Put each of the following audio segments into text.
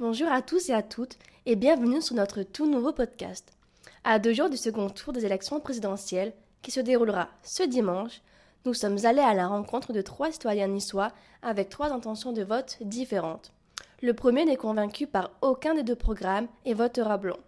Bonjour à tous et à toutes et bienvenue sur notre tout nouveau podcast. À deux jours du second tour des élections présidentielles qui se déroulera ce dimanche, nous sommes allés à la rencontre de trois citoyens niçois avec trois intentions de vote différentes. Le premier n'est convaincu par aucun des deux programmes et votera blanc.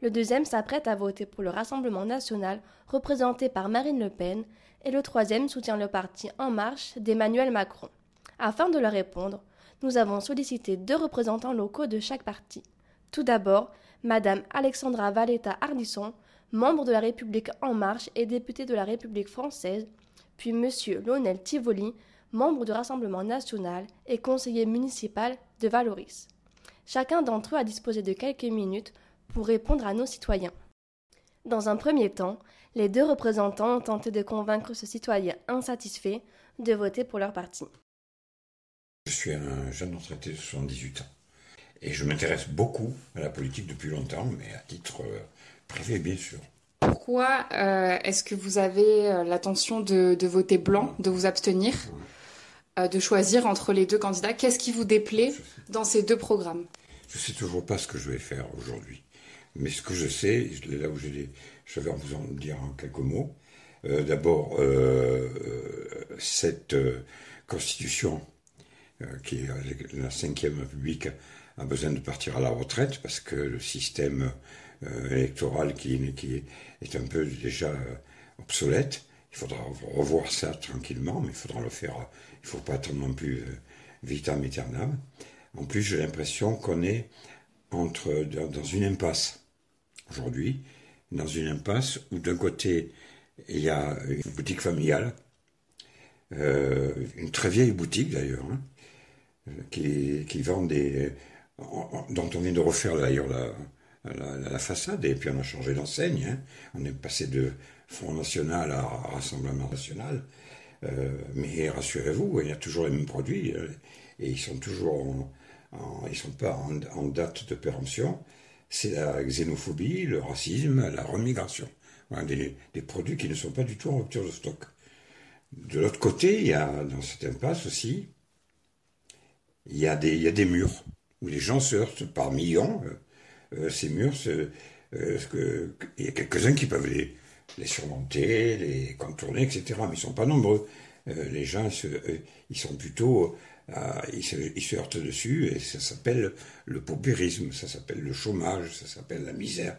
Le deuxième s'apprête à voter pour le Rassemblement national représenté par Marine Le Pen et le troisième soutient le parti En Marche d'Emmanuel Macron. Afin de leur répondre, nous avons sollicité deux représentants locaux de chaque parti. Tout d'abord, Madame Alexandra Valetta Ardisson, membre de la République En Marche et députée de la République française, puis Monsieur Lionel Tivoli, membre du Rassemblement national et conseiller municipal de Valoris. Chacun d'entre eux a disposé de quelques minutes pour répondre à nos citoyens. Dans un premier temps, les deux représentants ont tenté de convaincre ce citoyen insatisfait de voter pour leur parti. Je suis un jeune retraité de 78 ans. Et je m'intéresse beaucoup à la politique depuis longtemps, mais à titre euh, privé, bien sûr. Pourquoi euh, est-ce que vous avez euh, l'intention de, voter blanc, de vous abstenir, de choisir entre les deux candidats? Qu'est-ce qui vous déplaît dans ces deux programmes? Je ne sais toujours pas ce que je vais faire aujourd'hui. Mais ce que je sais, là où j'ai je vais vous en dire en quelques mots. D'abord, cette constitution qui est euh, la cinquième République, a besoin de partir à la retraite parce que le système euh, électoral qui, qui, est un peu déjà obsolète. Il faudra revoir ça tranquillement, mais il faudra le faire. Il ne faut pas attendre non plus vitam aeternam. En plus, j'ai l'impression qu'on est entre, dans une impasse aujourd'hui, dans une impasse où d'un côté, il y a une boutique familiale, une très vieille boutique d'ailleurs, hein, qui, vendent des. dont on vient de refaire d'ailleurs la, façade, et puis on a changé d'enseigne. Hein. On est passé de Front National à Rassemblement National. Euh, mais rassurez-vous, il y a toujours les mêmes produits, euh, et ils sont toujours ils sont pas en, date de péremption. C'est la xénophobie, le racisme, la remigration. des, des, produits qui ne sont pas du tout en rupture de stock. De l'autre côté, il y a dans cette impasse aussi il y, a des, il y a des murs où les gens se heurtent par millions. Euh, euh, ces murs, euh, il y a quelques-uns qui peuvent les, surmonter, les contourner, etc. Mais ils sont pas nombreux. les gens, ils sont plutôt, ils ils, se, heurtent dessus et ça s'appelle le paupérisme, ça s'appelle le chômage, ça s'appelle la misère.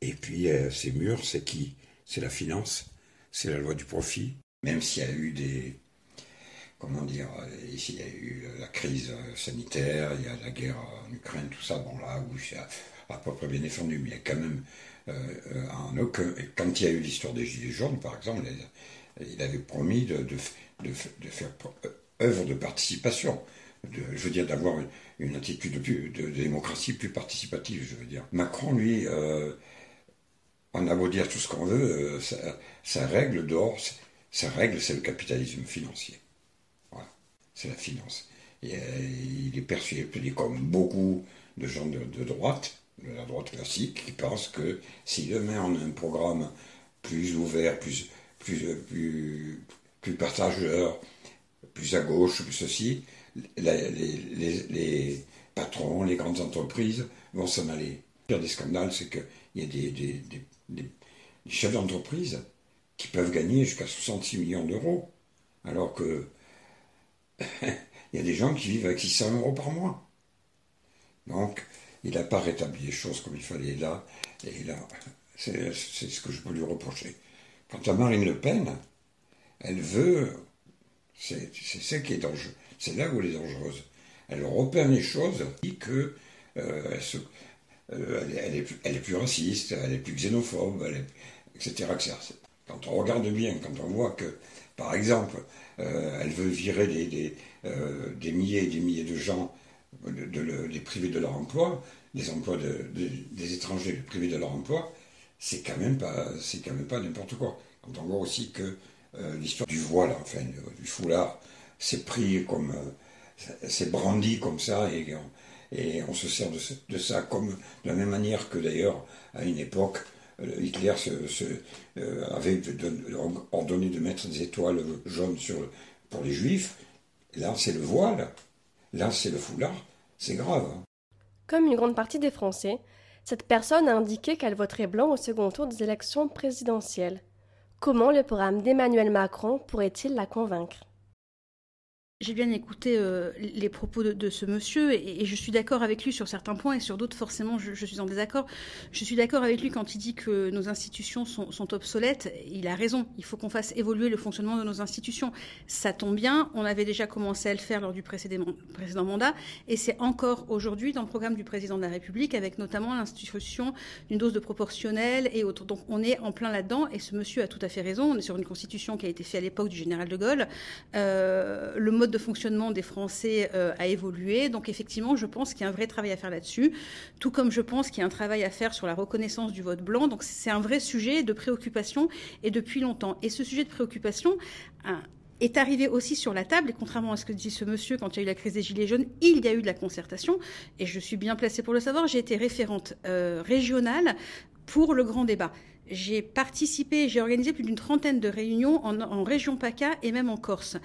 Et puis ces murs, c'est qui? C'est la finance, c'est la loi du profit. Même s'il y a eu des, comment dire, ici il y a eu la crise sanitaire, il y a la guerre en Ukraine, tout ça, bon là où c'est à, peu près bien défendu, mais il y a quand même euh, un aucun, quand il y a eu l'histoire des Gilets jaunes, par exemple, il avait promis de, faire œuvre de participation. Je veux dire, d'avoir une, attitude de, démocratie plus participative, je veux dire. Macron, lui, euh, on a beau dire tout ce qu'on veut, euh, sa, règle d'or, sa règle, c'est le capitalisme financier c'est la finance. Euh, il est persuadé, comme beaucoup de gens de, droite, de la droite classique, qui pensent que si demain on a un programme plus ouvert, plus, plus, plus, plus partageur, plus à gauche, plus ceci, les, les, patrons, les grandes entreprises vont s'en aller. Le pire des scandales, c'est qu'il y a des, des chefs d'entreprise qui peuvent gagner jusqu'à 66 millions d'euros, alors que il y a des gens qui vivent avec 600 euros par mois. Donc, il n'a pas rétabli les choses comme il fallait. Et là, c'est ce que je peux lui reprocher. Quant à Marine Le Pen, elle veut. C'est ce qui est dangereux. C'est là où elle est dangereuse. Elle repère les choses, dit que euh, euh, elle, est, elle, est, plus raciste, elle est plus xénophobe, etc. Quand on regarde bien, quand on voit que par exemple, euh, elle veut virer des, euh, des, milliers et des milliers de gens, de, les priver de leur emploi, des emplois des étrangers priver de leur emploi, c'est quand même pas, c'est quand même pas n'importe quoi. Quand on voit aussi que euh, l'histoire du voile, enfin du foulard, c'est pris comme, c'est brandi comme ça et on, et on se sert de, de, ça comme de la même manière que d'ailleurs à une époque euh, Hitler euh, avait ordonné de mettre des étoiles jaunes sur, pour les juifs. Là, c'est le voile. Là, c'est le foulard. C'est grave. Hein. Comme une grande partie des Français, cette personne a indiqué qu'elle voterait blanc au second tour des élections présidentielles. Comment le programme d'Emmanuel Macron pourrait-il la convaincre? J'ai bien écouté euh, les propos de, ce monsieur et, je suis d'accord avec lui sur certains points et sur d'autres, forcément, je, suis en désaccord. Je suis d'accord avec lui quand il dit que nos institutions sont, obsolètes. Il a raison. Il faut qu'on fasse évoluer le fonctionnement de nos institutions. Ça tombe bien. On avait déjà commencé à le faire lors du précédent, mandat et c'est encore aujourd'hui dans le programme du président de la République avec notamment l'institution d'une dose de proportionnelle et autres. Donc on est en plein là-dedans et ce monsieur a tout à fait raison. On est sur une constitution qui a été faite à l'époque du général de Gaulle. Euh, le mode de fonctionnement des Français euh, a évolué. Donc effectivement, je pense qu'il y a un vrai travail à faire là-dessus, tout comme je pense qu'il y a un travail à faire sur la reconnaissance du vote blanc. Donc c'est un vrai sujet de préoccupation et depuis longtemps. Et ce sujet de préoccupation est arrivé aussi sur la table, et contrairement à ce que dit ce monsieur quand il y a eu la crise des Gilets jaunes, il y a eu de la concertation, et je suis bien placée pour le savoir, j'ai été référente euh, régionale pour le grand débat. J'ai participé, j'ai organisé plus d'une trentaine de réunions en, région PACA et même en Corse.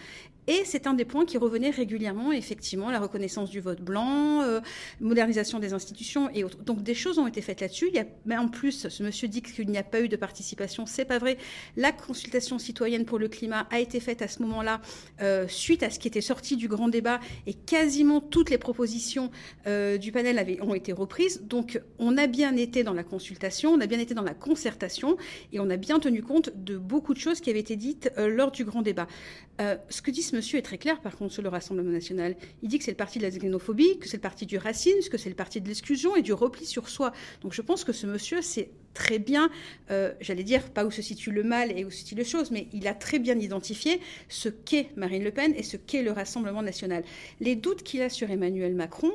Et c'est un des points qui revenait régulièrement, effectivement, la reconnaissance du vote blanc, euh, modernisation des institutions et autres. Donc des choses ont été faites là-dessus. Mais en plus, ce monsieur dit qu'il n'y a pas eu de participation. C'est pas vrai. La consultation citoyenne pour le climat a été faite à ce moment-là, euh, suite à ce qui était sorti du grand débat, et quasiment toutes les propositions euh, du panel avaient, ont été reprises. Donc on a bien été dans la consultation, on a bien été dans la concertation, et on a bien tenu compte de beaucoup de choses qui avaient été dites lors du grand débat. ce que dit monsieur est très clair, par contre, sur le Rassemblement national. Il dit que c'est le parti de la xénophobie, que c'est le parti du racisme, que c'est le parti de l'exclusion et du repli sur soi. Donc je pense que ce monsieur sait très bien, euh, j'allais dire, pas où se situe le mal et où se situe les choses, mais il a très bien identifié ce qu'est Marine Le Pen et ce qu'est le Rassemblement national. Les doutes qu'il a sur Emmanuel Macron,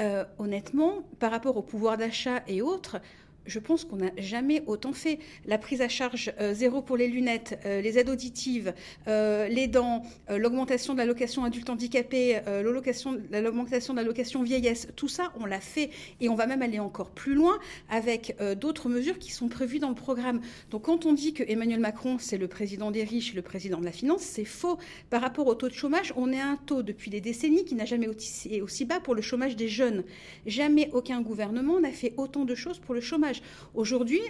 euh, honnêtement, par rapport au pouvoir d'achat et autres, je pense qu'on n'a jamais autant fait. La prise à charge euh, zéro pour les lunettes, euh, les aides auditives, euh, les dents, l'augmentation de l'allocation adulte handicapé, l'augmentation de l'allocation vieillesse, tout ça, on l'a fait. Et on va même aller encore plus loin avec d'autres mesures qui sont prévues dans le programme. Donc quand on dit que Emmanuel Macron, c'est le président des riches, le président de la finance, c'est faux. Par rapport au taux de chômage, on est à un taux depuis des décennies qui n'a jamais été aussi bas pour le chômage des jeunes. Jamais aucun gouvernement n'a fait autant de choses pour le chômage. Aujourd'hui,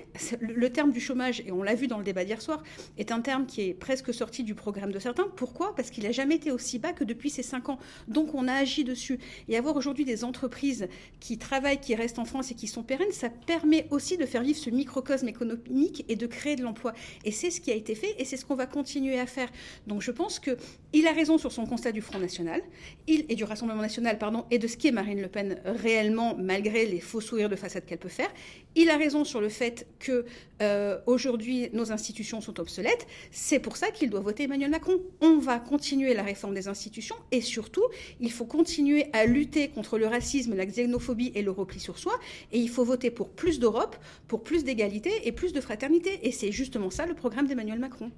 le terme du chômage, et on l'a vu dans le débat d'hier soir, est un terme qui est presque sorti du programme de certains. Pourquoi? Parce qu'il n'a jamais été aussi bas que depuis ces cinq ans. Donc on a agi dessus. Et avoir aujourd'hui des entreprises qui travaillent, qui restent en France et qui sont pérennes, ça permet aussi de faire vivre ce microcosme économique et de créer de l'emploi. Et c'est ce qui a été fait et c'est ce qu'on va continuer à faire. Donc je pense qu'il a raison sur son constat du Front National et du Rassemblement National pardon, et de ce qu'est Marine Le Pen réellement, malgré les faux sourires de façade qu'elle peut faire. Il a raison sur le fait que euh, aujourd'hui nos institutions sont obsolètes. C'est pour ça qu'il doit voter Emmanuel Macron. On va continuer la réforme des institutions et surtout, il faut continuer à lutter contre le racisme, la xénophobie et le repli sur soi. Et il faut voter pour plus d'Europe, pour plus d'égalité et plus de fraternité. Et c'est justement ça le programme d'Emmanuel Macron.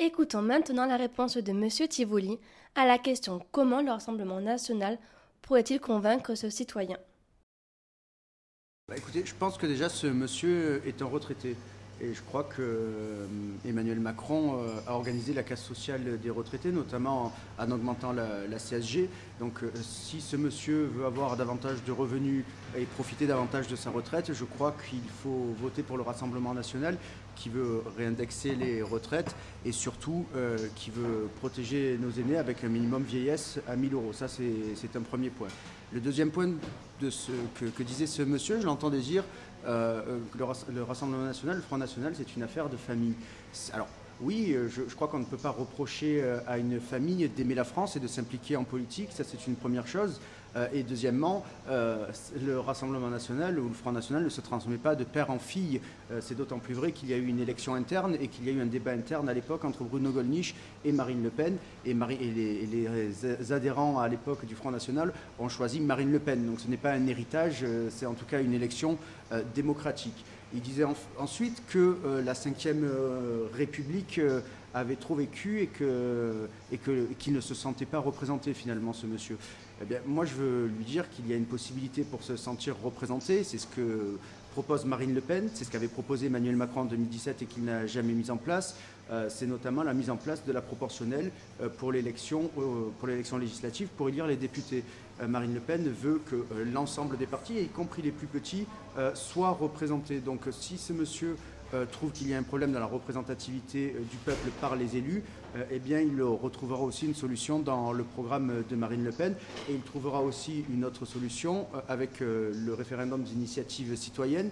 Écoutons maintenant la réponse de M. Tivoli à la question comment le Rassemblement national pourrait-il convaincre ce citoyen? Bah, écoutez, je pense que déjà ce monsieur est un retraité. Et je crois que euh, Emmanuel Macron euh, a organisé la casse sociale des retraités, notamment en, augmentant la, CSG. Donc euh, si ce monsieur veut avoir davantage de revenus et profiter davantage de sa retraite, je crois qu'il faut voter pour le Rassemblement national qui veut réindexer les retraites et surtout qui veut protéger nos aînés avec un minimum vieillesse à 1000 euros. Ça, c'est un premier point. Le deuxième point de ce que, disait ce monsieur, je l'entendais dire, euh, le, Rassemblement national, le Front national, c'est une affaire de famille. Oui, euh, je, crois qu'on ne peut pas reprocher euh, à une famille d'aimer la France et de s'impliquer en politique, ça c'est une première chose. Euh, et deuxièmement, le Rassemblement national ou le Front national ne se transmet pas de père en fille. C'est d'autant plus vrai qu'il y a eu une élection interne et qu'il y a eu un débat interne à l'époque entre Bruno Gollnisch et Marine Le Pen. Et, les, adhérents à l'époque du Front national ont choisi Marine Le Pen. Donc ce n'est pas un héritage, c'est en tout cas une élection démocratique. Il disait ensuite que la Ve République avait trop vécu et qu'il ne se sentait pas représenté finalement, ce monsieur. Eh bien, moi, je veux lui dire qu'il y a une possibilité pour se sentir représenté. C'est ce que propose Marine Le Pen, c'est ce qu'avait proposé Emmanuel Macron en 2017 et qu'il n'a jamais mis en place. Euh, c'est notamment la mise en place de la proportionnelle euh, pour l'élection, euh, pour l'élection législative, pour élire les députés. Marine Le Pen veut que l'ensemble des partis, y compris les plus petits, soient représentés. Donc si ce monsieur trouve qu'il y a un problème dans la représentativité du peuple par les élus, eh bien, il retrouvera aussi une solution dans le programme de Marine Le Pen et il trouvera aussi une autre solution avec le référendum d'initiative citoyenne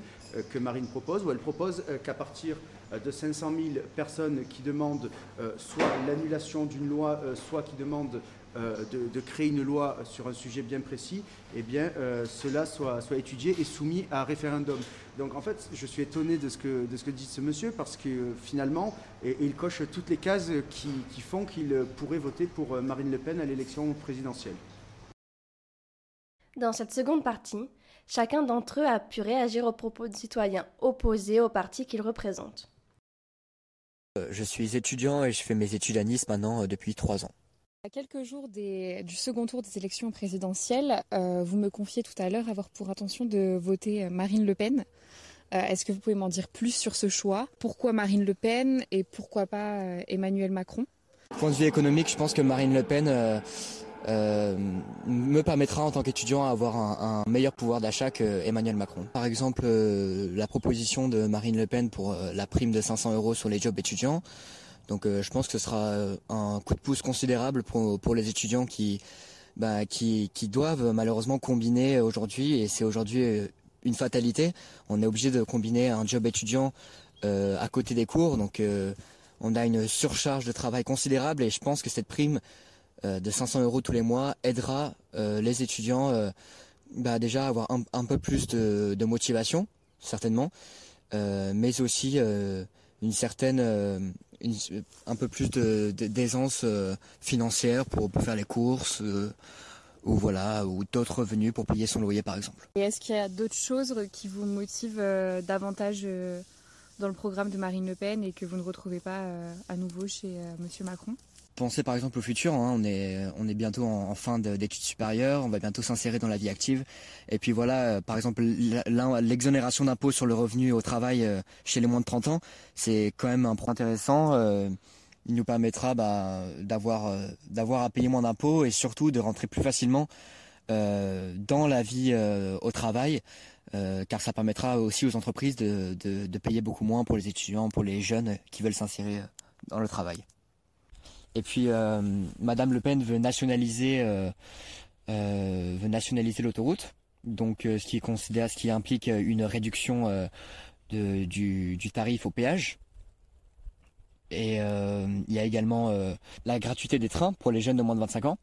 que Marine propose, où elle propose qu'à partir de 500 000 personnes qui demandent soit l'annulation d'une loi, soit qui demandent euh, de, créer une loi sur un sujet bien précis, eh bien, euh, cela soit, soit étudié et soumis à référendum. Donc en fait, je suis étonné de ce que, de ce que dit ce monsieur parce que finalement, il coche toutes les cases qui, qui font qu'il pourrait voter pour euh, Marine Le Pen à l'élection présidentielle. Dans cette seconde partie, chacun d'entre eux a pu réagir aux propos de citoyens opposés au parti qu'ils représentent. Je suis étudiant et je fais mes études à Nice maintenant depuis trois ans. À quelques jours du second tour des élections présidentielles, euh, vous me confiez tout à l'heure avoir pour intention de voter Marine Le Pen. Euh, est-ce que vous pouvez m'en dire plus sur ce choix? Pourquoi Marine Le Pen et pourquoi pas euh, Emmanuel Macron? Point de vue économique, je pense que Marine Le Pen me permettra en tant qu'étudiant d'avoir un, un, meilleur pouvoir d'achat que Emmanuel Macron. Par exemple, la proposition de Marine Le Pen pour la prime de 500 euros sur les jobs étudiants. Donc euh, je pense que ce sera euh, un coup de pouce considérable pour, les étudiants qui, bah, qui, qui doivent malheureusement combiner aujourd'hui, et c'est aujourd'hui euh, une fatalité. On est obligé de combiner un job étudiant euh, à côté des cours, donc euh, on a une surcharge de travail considérable et je pense que cette prime euh, de 500 euros tous les mois aidera les étudiants bah, déjà avoir un, peu plus de, de motivation, certainement, mais aussi une certaine un peu plus d'aisance euh, financière pour, faire les courses euh, ou voilà ou d'autres revenus pour payer son loyer par exemple. Est-ce qu'il y a d'autres choses qui vous motivent euh, davantage dans le programme de Marine Le Pen et que vous ne retrouvez pas à nouveau chez Monsieur Macron? Penser par exemple au futur. Hein. On est bientôt en, fin d'études supérieures, on va bientôt s'insérer dans la vie active. Et puis voilà, euh, par exemple l'exonération d'impôt sur le revenu au travail euh, chez les moins de 30 ans, c'est quand même un point intéressant. Euh, il nous permettra bah, d'avoir à payer moins d'impôts et surtout de rentrer plus facilement dans la vie au travail. car ça permettra aussi aux entreprises de payer beaucoup moins pour les étudiants, pour les jeunes qui veulent s'insérer dans le travail. Et puis euh, Madame Le Pen veut nationaliser, euh, euh, veut nationaliser l'autoroute. Donc ce qui considère, ce qui implique une réduction du, tarif au péage. Et il y a également la gratuité des trains pour les jeunes de moins de 25 ans,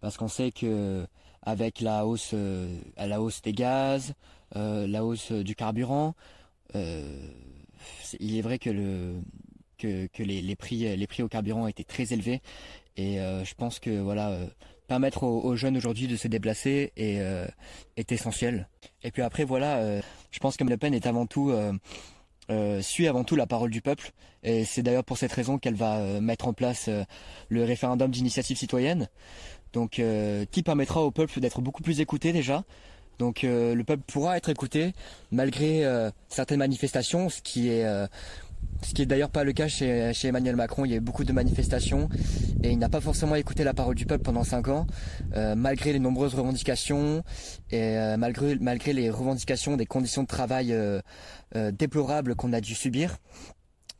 parce qu'on sait que avec la hausse, la hausse des gaz, la hausse du carburant, il est vrai que le, que, les, prix les prix au carburant étaient très élevés et euh, je pense que voilà euh, permettre aux, jeunes aujourd'hui de se déplacer est, euh, essentiel. Et puis après voilà, je pense que Le Pen est avant tout suit avant tout la parole du peuple et c'est d'ailleurs pour cette raison qu'elle va mettre en place le référendum d'initiative citoyenne. Donc qui permettra au peuple d'être beaucoup plus écouté déjà. Donc le peuple pourra être écouté malgré certaines manifestations, ce qui est ce qui est d'ailleurs pas le cas chez, Emmanuel Macron. Il y a eu beaucoup de manifestations et il n'a pas forcément écouté la parole du peuple pendant cinq ans, euh, malgré les nombreuses revendications et euh, malgré, les revendications des conditions de travail euh, déplorables qu'on a dû subir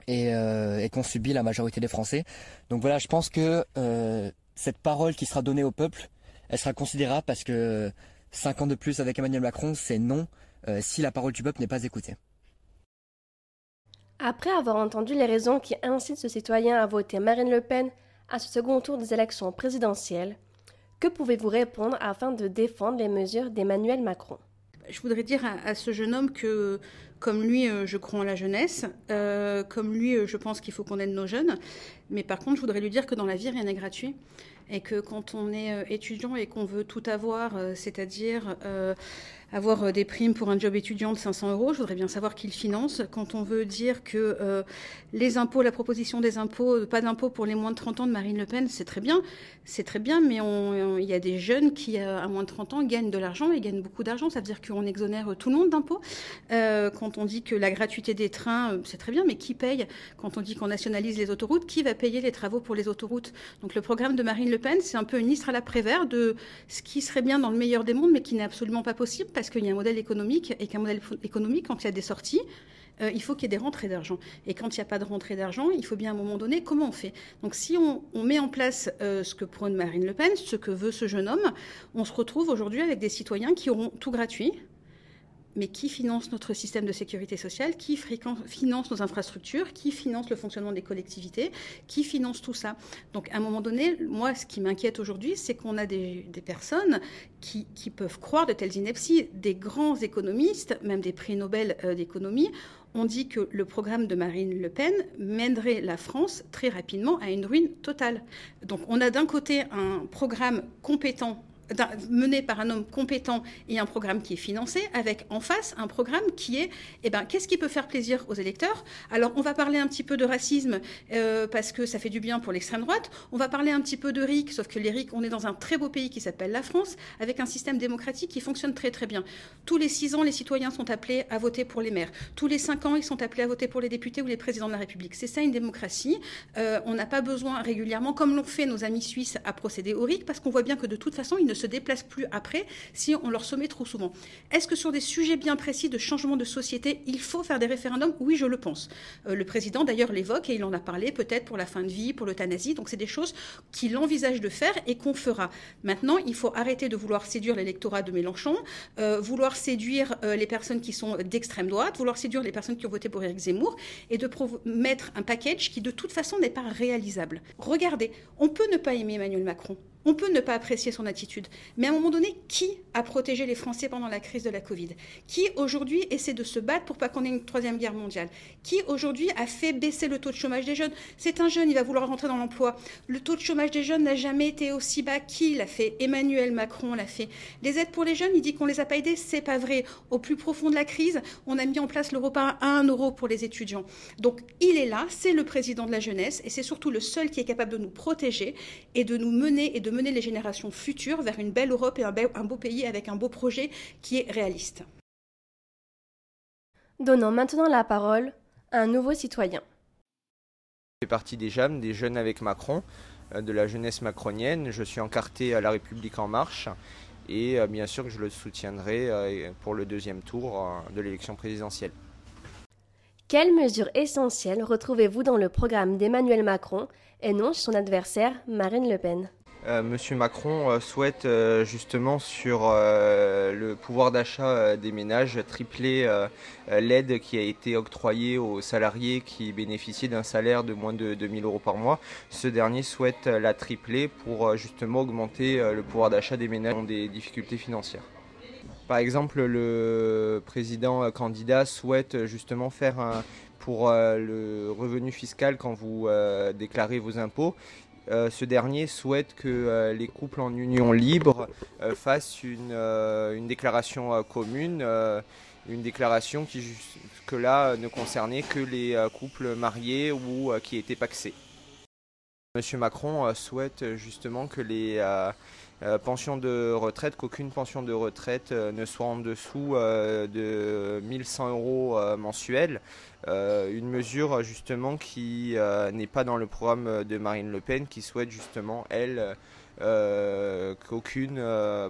et, et qu'ont subi la majorité des Français. Donc voilà, je pense que cette parole qui sera donnée au peuple, elle sera considérable parce que cinq ans de plus avec Emmanuel Macron, c'est non si la parole du peuple n'est pas écoutée. Après avoir entendu les raisons qui incitent ce citoyen à voter Marine Le Pen à ce second tour des élections présidentielles, que pouvez-vous répondre afin de défendre les mesures d'Emmanuel Macron? Je voudrais dire à, ce jeune homme que, comme lui, euh, je crois en la jeunesse, euh, comme lui, euh, je pense qu'il faut qu'on aide nos jeunes, mais par contre, je voudrais lui dire que dans la vie, rien n'est gratuit et que quand on est étudiant et qu'on veut tout avoir, c'est-à-dire avoir euh, des primes pour un job étudiant de 500 euros. Je voudrais bien savoir qui le finance. Quand on veut dire que euh, les impôts, la proposition des impôts, euh, pas d'impôts pour les moins de 30 ans de Marine Le Pen, c'est très bien. C'est très bien, mais il y a des jeunes qui, à moins de 30 ans, gagnent de l'argent et gagnent beaucoup d'argent. Ça veut dire qu'on exonère tout le monde d'impôts. quand quand on dit que la gratuité des trains, c'est très bien, mais qui paye Quand on dit qu'on nationalise les autoroutes, qui va payer les travaux pour les autoroutes? Donc le programme de Marine Le Pen, c'est un peu une liste à la Prévert de ce qui serait bien dans le meilleur des mondes, mais qui n'est absolument pas possible parce qu'il y a un modèle économique et qu'un modèle économique, quand il y a des sorties, euh, il faut qu'il y ait des rentrées d'argent. Et quand il n'y a pas de rentrée d'argent, il faut bien à un moment donné, comment on fait? Donc si on, met en place euh, ce que prône Marine Le Pen, ce que veut ce jeune homme, on se retrouve aujourd'hui avec des citoyens qui auront tout gratuit, mais qui finance notre système de sécurité sociale, qui finance nos infrastructures, qui finance le fonctionnement des collectivités, qui finance tout ça. Donc à un moment donné, moi, ce qui m'inquiète aujourd'hui, c'est qu'on a des, personnes qui, peuvent croire de telles inepties. Des grands économistes, même des prix Nobel euh, d'économie, ont dit que le programme de Marine Le Pen mènerait la France très rapidement à une ruine totale. Donc on a d'un côté un programme compétent mené par un homme compétent et un programme qui est financé, avec en face un programme qui est, eh ben, qu'est-ce qui peut faire plaisir aux électeurs? Alors, on va parler un petit peu de racisme euh, parce que ça fait du bien pour l'extrême droite. On va parler un petit peu de RIC, sauf que les RIC, on est dans un très beau pays qui s'appelle la France, avec un système démocratique qui fonctionne très très bien. Tous les six ans, les citoyens sont appelés à voter pour les maires. Tous les cinq ans, ils sont appelés à voter pour les députés ou les présidents de la République. C'est ça une démocratie. Euh, on n'a pas besoin régulièrement, comme l'ont fait nos amis suisses, à procéder au RIC parce qu'on voit bien que de toute façon, ils ne se déplacent plus après si on leur sommet trop souvent. Est-ce que sur des sujets bien précis de changement de société, il faut faire des référendums? Oui, je le pense. Euh, le président d'ailleurs l'évoque et il en a parlé peut-être pour la fin de vie, pour l'euthanasie. Donc c'est des choses qu'il envisage de faire et qu'on fera. Maintenant, il faut arrêter de vouloir séduire l'électorat de Mélenchon, euh, vouloir séduire euh, les personnes qui sont d'extrême droite, vouloir séduire les personnes qui ont voté pour Éric Zemmour et de mettre un package qui de toute façon n'est pas réalisable. Regardez, on peut ne pas aimer Emmanuel Macron. On peut ne pas apprécier son attitude, mais à un moment donné, qui a protégé les Français pendant la crise de la Covid? Qui aujourd'hui essaie de se battre pour pas qu'on ait une troisième guerre mondiale? Qui aujourd'hui a fait baisser le taux de chômage des jeunes? C'est un jeune, il va vouloir rentrer dans l'emploi. Le taux de chômage des jeunes n'a jamais été aussi bas. Qui l'a fait? Emmanuel Macron l'a fait. Les aides pour les jeunes, il dit qu'on les a pas aidés, c'est pas vrai. Au plus profond de la crise, on a mis en place le repas à 1 euro pour les étudiants. Donc il est là, c'est le président de la jeunesse et c'est surtout le seul qui est capable de nous protéger et de nous mener et de mener les générations futures vers une belle Europe et un, beau pays avec un beau projet qui est réaliste. Donnons maintenant la parole à un nouveau citoyen. Je fais partie des JAM, des Jeunes avec Macron, euh, de la jeunesse macronienne. Je suis encarté à La République en marche et euh, bien sûr que je le soutiendrai euh, pour le deuxième tour de l'élection présidentielle. Quelles mesures essentielles retrouvez-vous dans le programme d'Emmanuel Macron et non chez son adversaire Marine Le Pen? Monsieur Macron euh, souhaite euh, justement sur le pouvoir d'achat des ménages tripler l'aide qui a été octroyée aux salariés qui bénéficiaient d'un salaire de moins de 2000 euros par mois. Ce dernier souhaite la tripler pour justement augmenter le pouvoir d'achat des ménages qui ont des difficultés financières. Par exemple, le président candidat souhaite justement faire un, pour le revenu fiscal quand vous déclarez vos impôts, euh, ce dernier souhaite que euh, les couples en union libre euh, fassent une, déclaration commune, une déclaration qui jusque-là ne concernait que les couples mariés ou qui étaient paxés. Monsieur Macron souhaite justement que les pensions de retraite, qu'aucune pension de retraite ne soit en dessous de 1100 euros mensuels. Euh, une mesure justement qui euh, n'est pas dans le programme de Marine Le Pen, qui souhaite justement, elle, euh, qu'aucune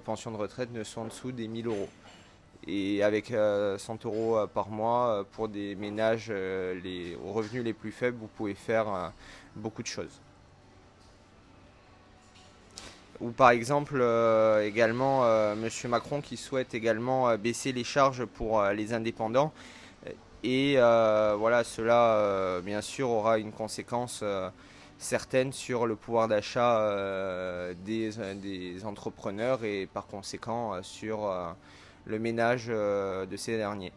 pension de retraite ne soit en dessous des 1000 euros. Et avec 100 euros par mois pour des ménages aux revenus les plus faibles, vous pouvez faire beaucoup de choses. Ou par exemple également M. Macron qui souhaite également baisser les charges pour les indépendants et euh, voilà, cela, euh, bien sûr, aura une conséquence euh, certaine sur le pouvoir d'achat des, entrepreneurs et par conséquent sur le ménage de ces derniers.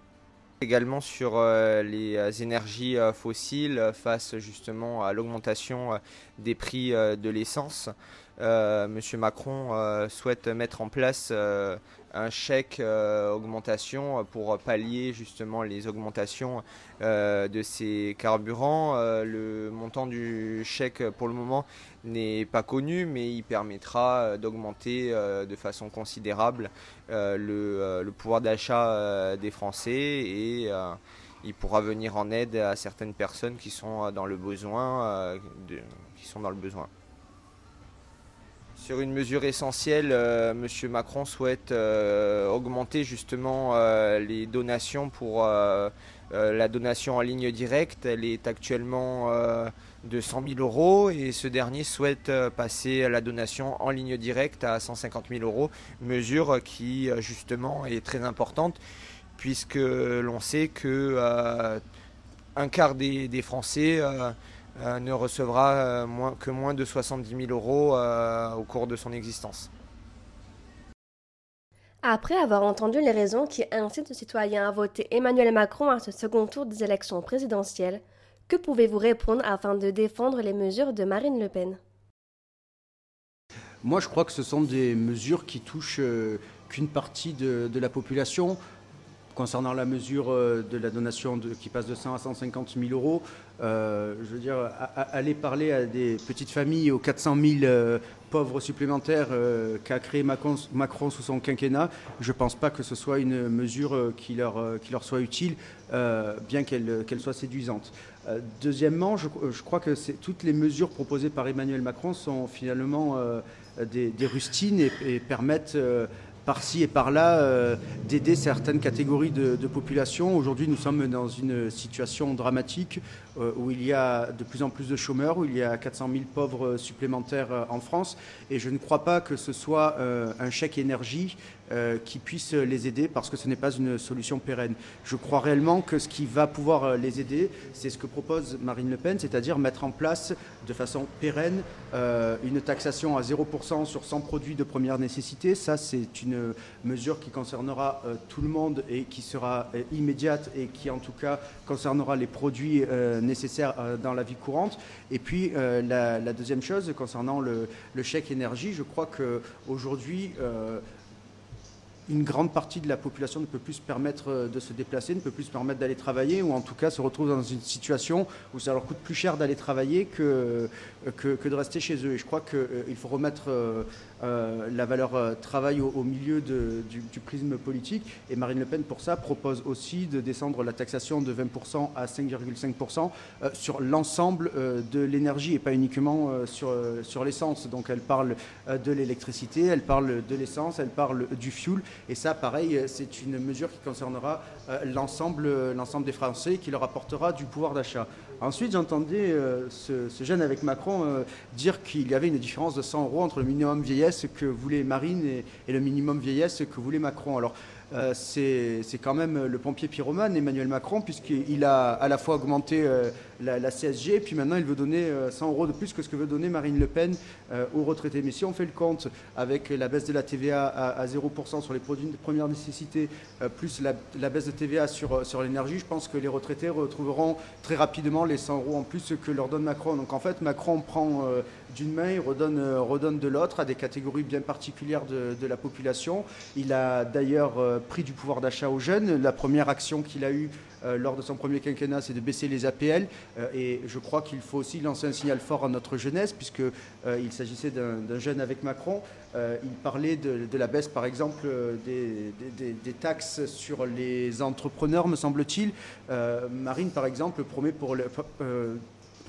Également sur les énergies fossiles face justement à l'augmentation des prix de l'essence. M. Macron souhaite mettre en place un chèque euh, augmentation pour pallier justement les augmentations euh, de ces carburants. Euh, le montant du chèque pour le moment n'est pas connu, mais il permettra d'augmenter de façon considérable le, pouvoir d'achat des Français et il pourra venir en aide à certaines personnes qui sont dans le besoin. Sur une mesure essentielle, euh, M. Macron souhaite euh, augmenter justement euh, les donations pour la donation en ligne directe. Elle est actuellement de 100 000 euros et ce dernier souhaite passer la donation en ligne directe à 150 000 euros, mesure qui justement est très importante puisque l'on sait que un quart des, Français ne recevra euh, moins, que moins de 70 000 euros euh, au cours de son existence. Après avoir entendu les raisons qui incitent les citoyens à voter Emmanuel Macron à ce second tour des élections présidentielles, que pouvez-vous répondre afin de défendre les mesures de Marine Le Pen? Moi, je crois que ce sont des mesures qui touchent qu'une partie de, la population. Concernant la mesure de la donation qui passe de 100 à 150 000 euros, euh, je veux dire, aller parler à des petites familles, aux 400 000 euh, pauvres supplémentaires euh, qu'a créé Macron, sous son quinquennat, je ne pense pas que ce soit une mesure qui leur, qui leur soit utile, bien qu'elle soit séduisante. deuxièmement, je, crois que toutes les mesures proposées par Emmanuel Macron sont finalement des, rustines et permettent par-ci et par-là euh, d'aider certaines catégories de, population. Aujourd'hui, nous sommes dans une situation dramatique où il y a de plus en plus de chômeurs, où il y a 400 000 pauvres supplémentaires euh, en France. Et je ne crois pas que ce soit un chèque énergie qui puisse les aider parce que ce n'est pas une solution pérenne. Je crois réellement que ce qui va pouvoir les aider, c'est ce que propose Marine Le Pen, c'est-à-dire mettre en place de façon pérenne une taxation à 0% sur 100 produits de première nécessité. Ça, c'est une mesure qui concernera euh, tout le monde et qui sera euh, immédiate et qui en tout cas concernera les produits euh, nécessaires dans la vie courante. Et puis la, deuxième chose concernant le, le chèque énergie, je crois qu'aujourd'hui une grande partie de la population ne peut plus se permettre euh, de se déplacer, ne peut plus se permettre d'aller travailler, ou en tout cas se retrouve dans une situation où ça leur coûte plus cher d'aller travailler que, que, de rester chez eux. Et je crois qu'il euh, faut remettre euh, la valeur travail au, milieu du, prisme politique. Et Marine Le Pen, pour ça, propose aussi de descendre la taxation de 20% à 5,5% sur l'ensemble de l'énergie et pas uniquement sur, sur l'essence. Donc elle parle de l'électricité, elle parle de l'essence, elle parle du fuel. Et ça, pareil, c'est une mesure qui concernera euh, l'ensemble, l'ensemble des Français, qui leur apportera du pouvoir d'achat. Ensuite, j'entendais euh, ce, jeune avec Macron euh, dire qu'il y avait une différence de 100 euros entre le minimum vieillesse que voulait Marine et, et le minimum vieillesse que voulait Macron. Alors, euh, c'est quand même le pompier pyromane, Emmanuel Macron, puisqu'il a à la fois augmenté euh, la, CSG, et puis maintenant il veut donner 100 euh, euros de plus que ce que veut donner Marine Le Pen aux retraités. Mais si on fait le compte avec la baisse de la TVA à, 0% sur les produits de première nécessité, plus la, baisse de TVA sur, sur l'énergie, je pense que les retraités retrouveront très rapidement les 100 euros en plus que leur donne Macron. Donc en fait, Macron prend d'une main, il redonne, redonne de l'autre à des catégories bien particulières de, de la population. Il a d'ailleurs pris du pouvoir d'achat aux jeunes. La première action qu'il a eue euh, lors de son premier quinquennat, c'est de baisser les APL. Euh, et je crois qu'il faut aussi lancer un signal fort à notre jeunesse, puisqu'il euh, s'agissait d'un jeune avec Macron. il parlait de, la baisse, par exemple, des, taxes sur les entrepreneurs, me semble-t-il. Marine, par exemple,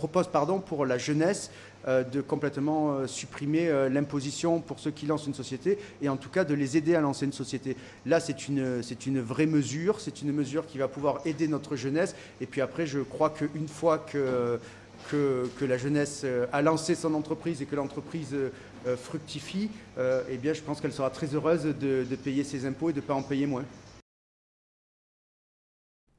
propose pardon, pour la jeunesse euh, de complètement euh, supprimer euh, l'imposition pour ceux qui lancent une société et en tout cas de les aider à lancer une société. Là, c'est une, c'est une vraie mesure, c'est une mesure qui va pouvoir aider notre jeunesse. Et puis après, je crois qu'une fois que, que, que, la jeunesse a lancé son entreprise et que l'entreprise fructifie, eh bien, je pense qu'elle sera très heureuse de, de payer ses impôts et de ne pas en payer moins.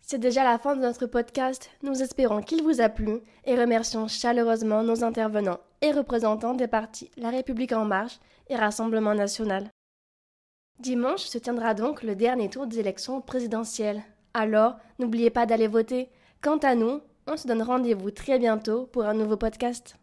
C'est déjà la fin de notre podcast. Nous espérons qu'il vous a plu et remercions chaleureusement nos intervenants et représentants des partis La République en marche et Rassemblement national. Dimanche se tiendra donc le dernier tour des élections présidentielles. Alors, n'oubliez pas d'aller voter. Quant à nous, on se donne rendez-vous très bientôt pour un nouveau podcast.